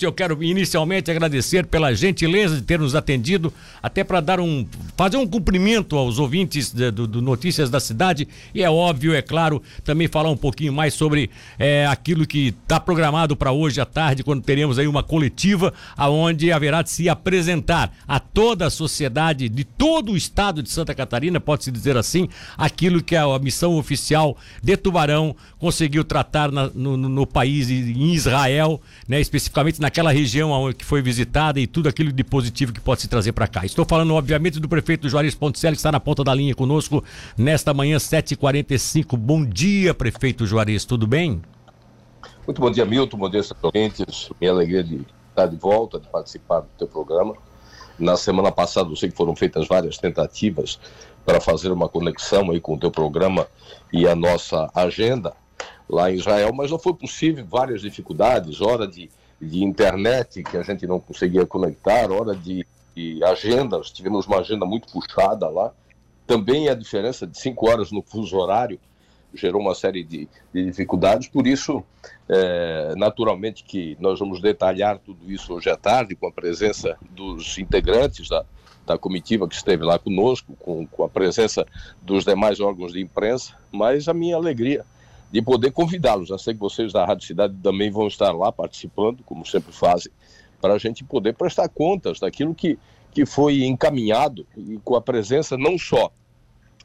minutos eu quero inicialmente agradecer pela gentileza de ter nos atendido, até para dar um fazer um cumprimento aos ouvintes de, do, do, Notícias da Cidade. E é óbvio, é claro, também falar um pouquinho mais sobre é, aquilo que está programado para hoje à tarde, quando teremos aí uma coletiva aonde haverá de se apresentar a toda a sociedade de todo o estado de Santa Catarina, pode-se dizer assim, aquilo que a missão oficial de Tubarão conseguiu tratar na, no, no, país, em Israel, né, especificamente naquela região que foi visitada e tudo aquilo de positivo que pode se trazer para cá. Estou falando, obviamente, do prefeito Juarez Ponticelli, que está na ponta da linha conosco nesta manhã, 7h45. Bom dia, prefeito Juarez, tudo bem? Muito bom dia, Milton, bom dia, ouvintes. Minha alegria de estar de volta, de participar do teu programa. Na semana passada, eu sei que foram feitas várias tentativas para fazer uma conexão aí com o teu programa e a nossa agenda lá em Israel, mas não foi possível, várias dificuldades, hora de, de internet que a gente não conseguia conectar, hora de, de agendas, tivemos uma agenda muito puxada lá. Também a diferença de cinco horas no fuso horário gerou uma série de, de dificuldades, por isso, é, naturalmente, que nós vamos detalhar tudo isso hoje à tarde, com a presença dos integrantes da, da comitiva que esteve lá conosco, com, com a presença dos demais órgãos de imprensa, mas a minha alegria de poder convidá-los. Já sei que vocês da Rádio Cidade também vão estar lá participando, como sempre fazem, para a gente poder prestar contas daquilo que, que foi encaminhado e com a presença não só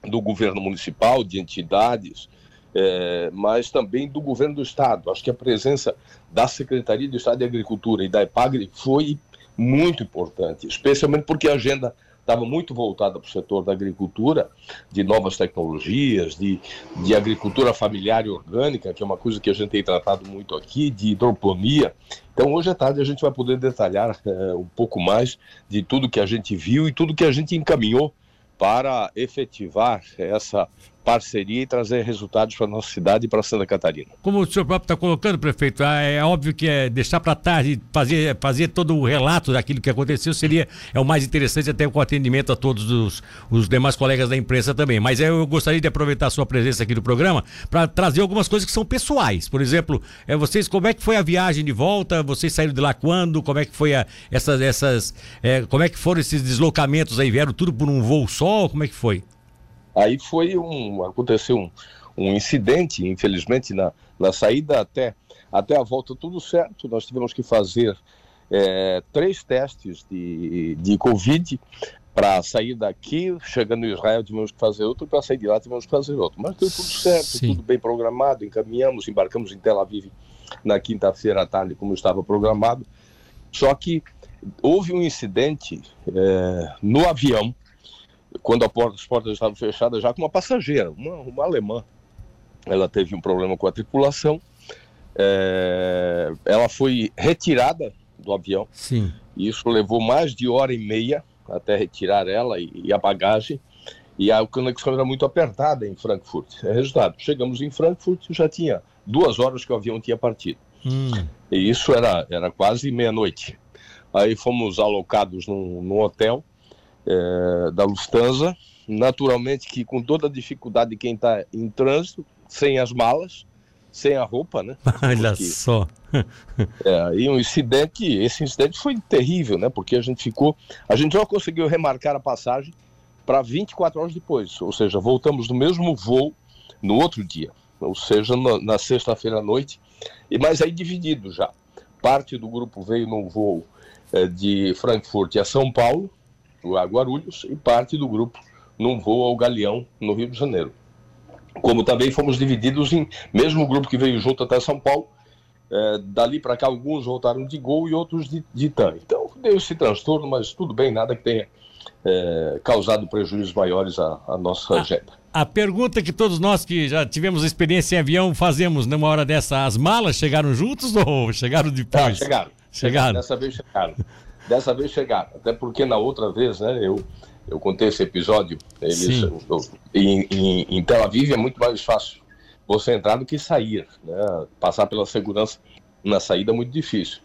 do governo municipal, de entidades, é, mas também do governo do estado. Acho que a presença da Secretaria de Estado de Agricultura e da EPAGRE foi muito importante, especialmente porque a agenda estava muito voltada para o setor da agricultura, de novas tecnologias, de, de agricultura familiar e orgânica, que é uma coisa que a gente tem tratado muito aqui, de hidroponia. Então, hoje à tarde, a gente vai poder detalhar é, um pouco mais de tudo que a gente viu e tudo que a gente encaminhou para efetivar essa parceria e trazer resultados para a nossa cidade e para Santa Catarina. Como o senhor próprio está colocando, prefeito, ah, é óbvio que é deixar para tarde, fazer, fazer todo o relato daquilo que aconteceu seria é o mais interessante, até com atendimento a todos os, os demais colegas da imprensa também. Mas eu gostaria de aproveitar a sua presença aqui no programa para trazer algumas coisas que são pessoais. Por exemplo, é, vocês, como é que foi a viagem de volta? Vocês saíram de lá quando? Como é que foi a, essas, essas é, como é que foram esses deslocamentos aí? Vieram tudo por um voo só? Como é que foi? Aí foi um. aconteceu um, um incidente, infelizmente, na, na saída até, até a volta, tudo certo. Nós tivemos que fazer é, três testes de, de Covid para sair daqui, chegando em Israel tivemos que fazer outro, para sair de lá tivemos que fazer outro. Mas deu tudo certo, Sim. tudo bem programado, encaminhamos, embarcamos em Tel Aviv na quinta-feira à tarde, como estava programado. Só que houve um incidente é, no avião, quando porta, as portas estavam fechadas, já com uma passageira, uma, uma alemã. Ela teve um problema com a tripulação. É, ela foi retirada do avião. Sim. Isso levou mais de hora e meia até retirar ela e, e a bagagem. E a conexão era muito apertada em Frankfurt. É resultado, chegamos em Frankfurt e já tinha duas horas que o avião tinha partido. Hum. E isso era, era quase meia-noite. Aí fomos alocados num, num hotel é, da Lufthansa. Naturalmente que com toda a dificuldade de quem está em trânsito, sem as malas, sem a roupa, né? Olha Porque, só. é, e um incidente, esse incidente foi terrível, né? Porque a gente ficou, a gente só conseguiu remarcar a passagem para 24 horas depois, ou seja, voltamos no mesmo voo no outro dia, ou seja, na, na sexta-feira à noite, e mas aí dividido já. Parte do grupo veio no voo é, de Frankfurt a São Paulo a Guarulhos e parte do grupo num voo ao Galeão, no Rio de Janeiro. Como também fomos divididos em mesmo grupo que veio junto até São Paulo, é, dali para cá alguns voltaram de Gol e outros de, de TAM. Então deu esse transtorno, mas tudo bem, nada que tenha é, causado prejuízos maiores à, à nossa a, agenda. A pergunta que todos nós que já tivemos experiência em avião fazemos numa hora dessa, as malas chegaram juntos ou chegaram depois? Ah, chegaram. Chegaram. Dessa vez chegaram. Dessa vez chegaram. Até porque na outra vez, né, eu, eu contei esse episódio, eles, eu, em, em, em Tel Aviv é muito mais fácil você entrar do que sair. Né? Passar pela segurança na saída é muito difícil.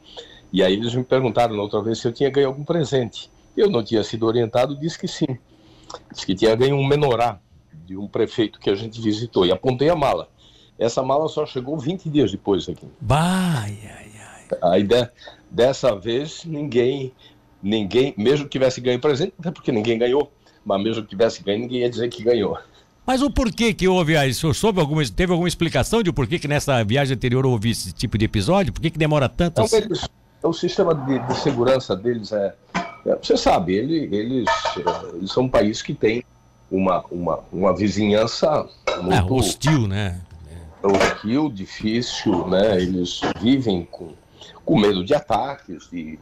E aí eles me perguntaram na outra vez se eu tinha ganho algum presente. Eu não tinha sido orientado, disse que sim. Disse que tinha ganho um menorá de um prefeito que a gente visitou. E apontei a mala. Essa mala só chegou 20 dias depois aqui. Vai, ai, ai. A ideia, Dessa vez, ninguém, ninguém, mesmo que tivesse ganho presente, até porque ninguém ganhou, mas mesmo que tivesse ganho, ninguém ia dizer que ganhou. Mas o porquê que houve, o senhor soube alguma, teve alguma explicação de por que, que nessa viagem anterior houve esse tipo de episódio? Por que, que demora tanto então, assim? Eles, o sistema de, de, segurança deles é, é você sabe, ele, eles, eles são um país que tem uma, uma, uma vizinhança muito... É, hostil, né? Hostil, difícil, né? Eles vivem com, com medo de ataques, de,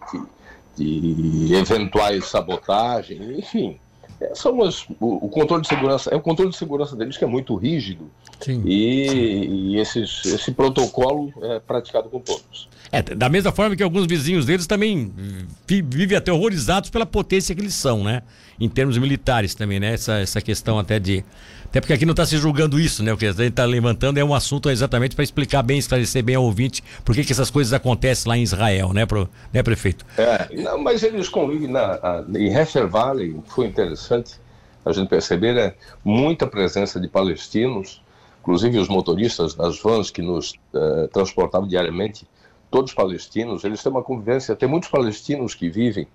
de, de eventuais sabotagens, enfim. É, são as, o, o, controle de segurança, é o controle de segurança deles que é muito rígido. E, e esses, esse protocolo é praticado com todos. É, da mesma forma que alguns vizinhos deles também vivem até horrorizados pela potência que eles são, né? Em termos militares também, né? Essa, essa questão até de. Até porque aqui não está se julgando isso, né? O que a gente está levantando é um assunto exatamente para explicar bem, esclarecer bem ao ouvinte por que, que essas coisas acontecem lá em Israel, né, pro, né prefeito? É, não, mas eles convivem na, em Hefer Valley, foi interessante a gente perceber, né? Muita presença de palestinos, inclusive os motoristas das vans que nos uh, transportavam diariamente todos palestinos, eles têm uma convivência, tem muitos palestinos que vivem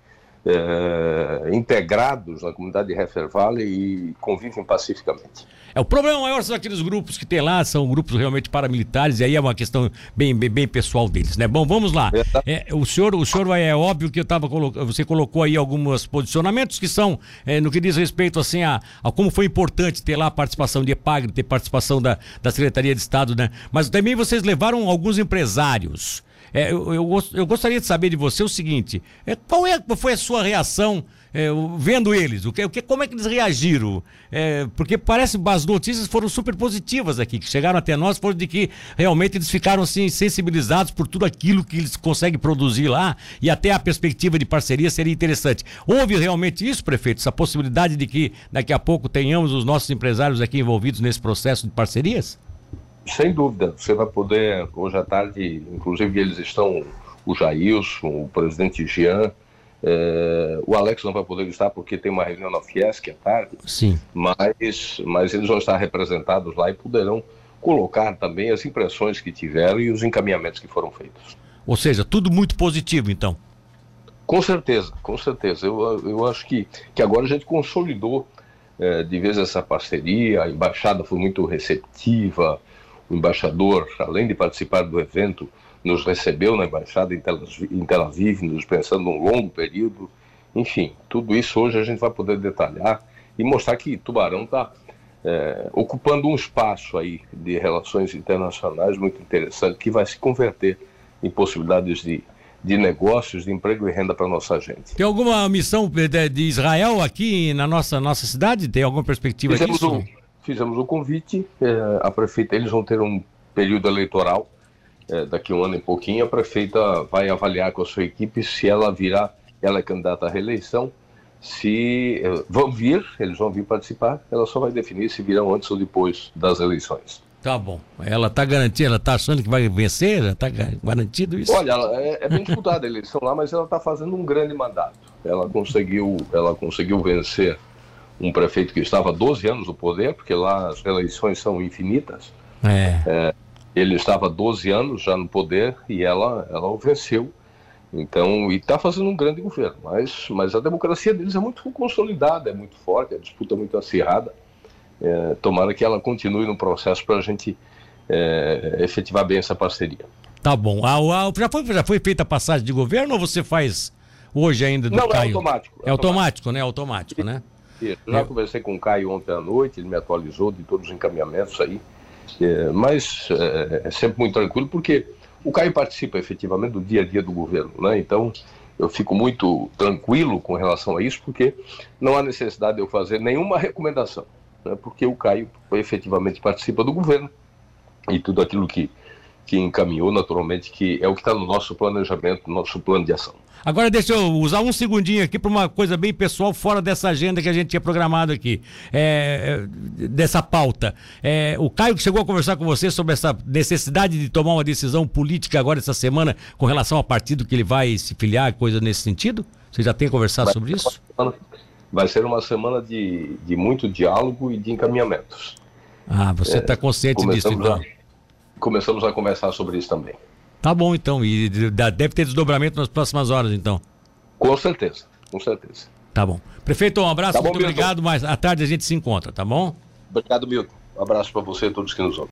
é, integrados na comunidade de Heifer Valley e convivem pacificamente. É, o problema maior são aqueles grupos que tem lá, são grupos realmente paramilitares, e aí é uma questão bem, bem, bem pessoal deles, né? Bom, vamos lá. É, o senhor, o senhor é óbvio que eu tava você colocou aí alguns posicionamentos que são é, no que diz respeito assim a, a, como foi importante ter lá a participação de EPAGRE, ter participação da, da Secretaria de Estado, né? Mas também vocês levaram alguns empresários. É, eu, eu, eu, gostaria de saber de você o seguinte: é, qual é, foi a sua reação é, vendo eles? O que, o que, como é que eles reagiram? É, porque parece que as notícias foram super positivas aqui, que chegaram até nós, foram de que realmente eles ficaram assim, sensibilizados por tudo aquilo que eles conseguem produzir lá e até a perspectiva de parceria seria interessante. Houve realmente isso, prefeito? Essa possibilidade de que daqui a pouco tenhamos os nossos empresários aqui envolvidos nesse processo de parcerias? Sem dúvida, você vai poder, hoje à tarde, inclusive eles estão, o Jailson, o presidente Jean, é, o Alex não vai poder estar porque tem uma reunião na Fiesc à tarde, Sim. Mas, mas eles vão estar representados lá e poderão colocar também as impressões que tiveram e os encaminhamentos que foram feitos. Ou seja, tudo muito positivo, então. Com certeza, com certeza. Eu, eu acho que, que agora a gente consolidou é, de vez essa parceria, a embaixada foi muito receptiva, o embaixador, além de participar do evento, nos recebeu na embaixada em Tel Aviv, nos pensando num longo período. Enfim, tudo isso hoje a gente vai poder detalhar e mostrar que Tubarão está é, ocupando um espaço aí de relações internacionais muito interessante que vai se converter em possibilidades de, de negócios, de emprego e renda para nossa gente. Tem alguma missão de, de, Israel aqui na nossa, nossa cidade? Tem alguma perspectiva Fizemos disso? Um, fizemos o convite, é, a prefeita, eles vão ter um período eleitoral, é, daqui um ano e pouquinho, a prefeita vai avaliar com a sua equipe se ela virá, ela é candidata à reeleição, se é, vão vir, eles vão vir participar, ela só vai definir se virão antes ou depois das eleições. Tá bom. Ela está garantida, ela está achando que vai vencer? Está garantido isso? Olha, é, é, bem disputada a eleição lá, mas ela está fazendo um grande mandato. Ela conseguiu, ela conseguiu vencer um prefeito que estava 12 anos no poder, porque lá as eleições são infinitas. É. É, ele estava 12 anos já no poder e ela, ela o venceu. Então, e está fazendo um grande governo. Mas, mas a democracia deles é muito consolidada, é muito forte, a disputa é muito acirrada. É, tomara que ela continue no processo para a gente é, efetivar bem essa parceria. Tá bom. Ah, ah, já, foi, já foi feita a passagem de governo ou você faz hoje ainda do Não, Caio? é automático. É automático, né? Automático, né? Já é. conversei com o Caio ontem à noite, ele me atualizou de todos os encaminhamentos aí. É, mas é, é, sempre muito tranquilo, porque o Caio participa efetivamente do dia a dia do governo, né? Então eu fico muito tranquilo com relação a isso, porque não há necessidade de eu fazer nenhuma recomendação, né? porque o Caio efetivamente participa do governo e tudo aquilo que, que encaminhou, naturalmente, que é o que está no nosso planejamento, no nosso plano de ação. Agora deixa eu usar um segundinho aqui para uma coisa bem pessoal, fora dessa agenda que a gente tinha programado aqui, é, é, dessa pauta. É, o Caio que chegou a conversar com você sobre essa necessidade de tomar uma decisão política agora essa semana com relação ao partido que ele vai se filiar, coisa nesse sentido? Você já tem conversado sobre isso? Vai ser uma semana de, de muito diálogo e de encaminhamentos. Ah, você está é, consciente disso, então? A, começamos a conversar sobre isso também. Tá bom, então. E deve ter desdobramento nas próximas horas, então. Com certeza, com certeza. Tá bom. Prefeito, um abraço, tá bom, muito Milton. obrigado, mas à tarde a gente se encontra, tá bom? Obrigado, Milton. Um abraço para você e todos que nos ouvem.